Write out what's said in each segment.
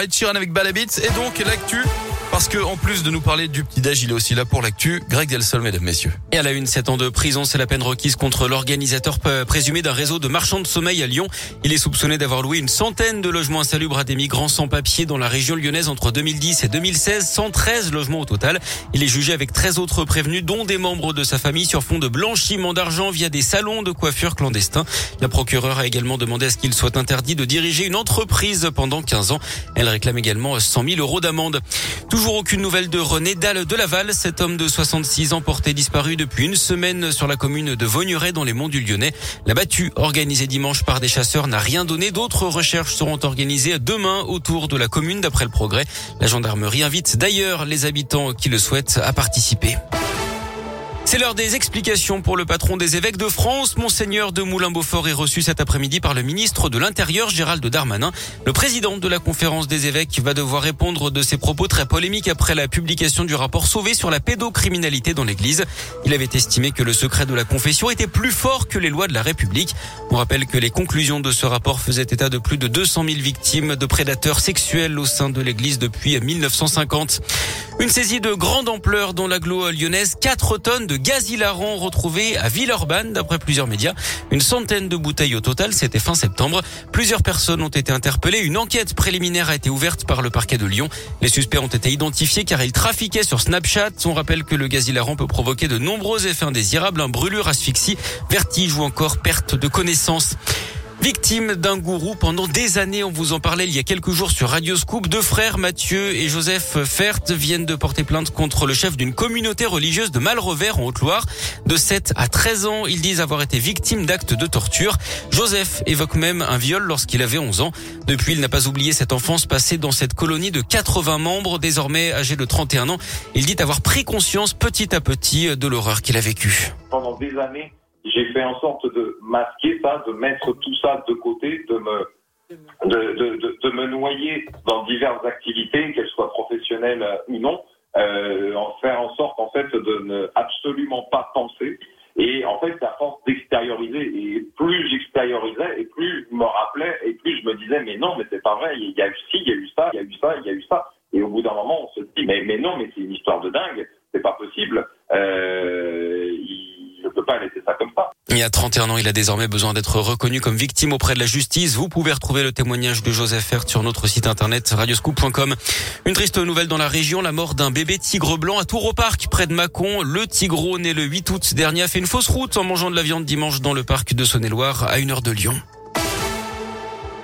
Ed Sheeran avec Balabits et donc l'actu parce que en plus de nous parler du petit déj, il est aussi là pour l'actu. Greg Delsol, mesdames, messieurs. Et à la une, 7 ans de prison, c'est la peine requise contre l'organisateur présumé d'un réseau de marchands de sommeil à Lyon. Il est soupçonné d'avoir loué une centaine de logements insalubres à des migrants sans papier dans la région lyonnaise entre 2010 et 2016, 113 logements au total. Il est jugé avec 13 autres prévenus, dont des membres de sa famille sur fond de blanchiment d'argent via des salons de coiffure clandestins. La procureure a également demandé à ce qu'il soit interdit de diriger une entreprise pendant 15 ans. Elle réclame également 100 000 euros d'amende. Toujours aucune nouvelle de René Dalle de Laval. Cet homme de 66 ans porté disparu depuis une semaine sur la commune de Vaugneray dans les monts du Lyonnais. La battue organisée dimanche par des chasseurs n'a rien donné. D'autres recherches seront organisées demain autour de la commune d'après le progrès. La gendarmerie invite d'ailleurs les habitants qui le souhaitent à participer. C'est l'heure des explications pour le patron des évêques de France. Monseigneur de Moulin-Beaufort est reçu cet après-midi par le ministre de l'Intérieur, Gérald Darmanin. Le président de la conférence des évêques va devoir répondre de ses propos très polémiques après la publication du rapport Sauvé sur la pédocriminalité dans l'église. Il avait estimé que le secret de la confession était plus fort que les lois de la République. On rappelle que les conclusions de ce rapport faisaient état de plus de 200 000 victimes de prédateurs sexuels au sein de l'église depuis 1950. Une saisie de grande ampleur dans l'agglo lyonnaise. 4 tonnes de gaz hilarant retrouvées à Villeurbanne, d'après plusieurs médias. Une centaine de bouteilles au total, c'était fin septembre. Plusieurs personnes ont été interpellées. Une enquête préliminaire a été ouverte par le parquet de Lyon. Les suspects ont été identifiés car ils trafiquaient sur Snapchat. On rappelle que le gaz hilarant peut provoquer de nombreux effets indésirables, un brûlure, asphyxie, vertige ou encore perte de connaissance. Victime d'un gourou pendant des années, on vous en parlait il y a quelques jours sur Radio Scoop. Deux frères, Mathieu et Joseph Fert, viennent de porter plainte contre le chef d'une communauté religieuse de Malrevers en Haute-Loire. De 7 à 13 ans, ils disent avoir été victimes d'actes de torture. Joseph évoque même un viol lorsqu'il avait 11 ans. Depuis, il n'a pas oublié cette enfance passée dans cette colonie de 80 membres, désormais âgé de 31 ans. Il dit avoir pris conscience petit à petit de l'horreur qu'il a vécue. Pendant des années, j'ai fait en sorte de masquer ça, de mettre tout ça de côté, de me noyer dans diverses activités, qu'elles soient professionnelles ou non, euh, en faire en sorte en fait de ne absolument pas penser. Et en fait, à force d'extérioriser, et plus j'extériorisais, et plus je me rappelais, et plus je me disais, mais non, mais c'est pas vrai, il y a eu ci, il y a eu ça, il y a eu ça, il y a eu ça. Et au bout d'un moment, on se dit, mais, mais non, mais c'est une histoire de dingue, c'est pas possible. Euh, Il y a 31 ans, il a désormais besoin d'être reconnu comme victime auprès de la justice. Vous pouvez retrouver le témoignage de Joseph Fert sur notre site internet radioscoop.com. Une triste nouvelle dans la région, la mort d'un bébé tigre blanc à Tour au Parc, près de Mâcon. Le tigreau, né le 8 août dernier, a fait une fausse route en mangeant de la viande dimanche dans le parc de Saône-et-Loire, à une heure de Lyon.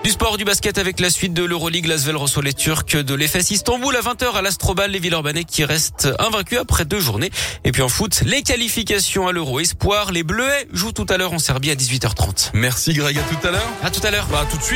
Du sport, du basket avec la suite de l'Euroleague. Lasvel reçoit les Turcs de l'EFS Istanbul à 20h à l'Astrobal. Les Villeurbanais qui restent invaincus après deux journées. Et puis en foot, les qualifications à l'Euro Espoir. Les Bleuets jouent tout à l'heure en Serbie à 18h30. Merci Greg, à tout à l'heure. À tout à l'heure. Bah, tout de suite.